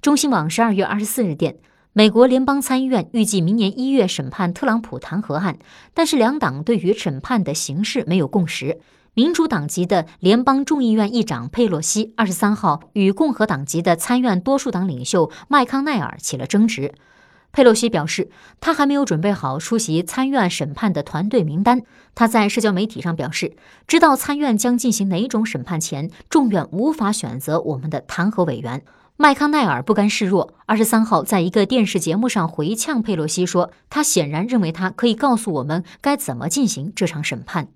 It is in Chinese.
中新网十二月二十四日电，美国联邦参议院预计明年一月审判特朗普弹劾案，但是两党对于审判的形式没有共识。民主党籍的联邦众议院议长佩洛西二十三号与共和党籍的参院多数党领袖麦康奈尔起了争执。佩洛西表示，他还没有准备好出席参院审判的团队名单。他在社交媒体上表示，知道参院将进行哪种审判前，众院无法选择我们的弹劾委员。麦康奈尔不甘示弱，二十三号在一个电视节目上回呛佩洛西说：“他显然认为他可以告诉我们该怎么进行这场审判。”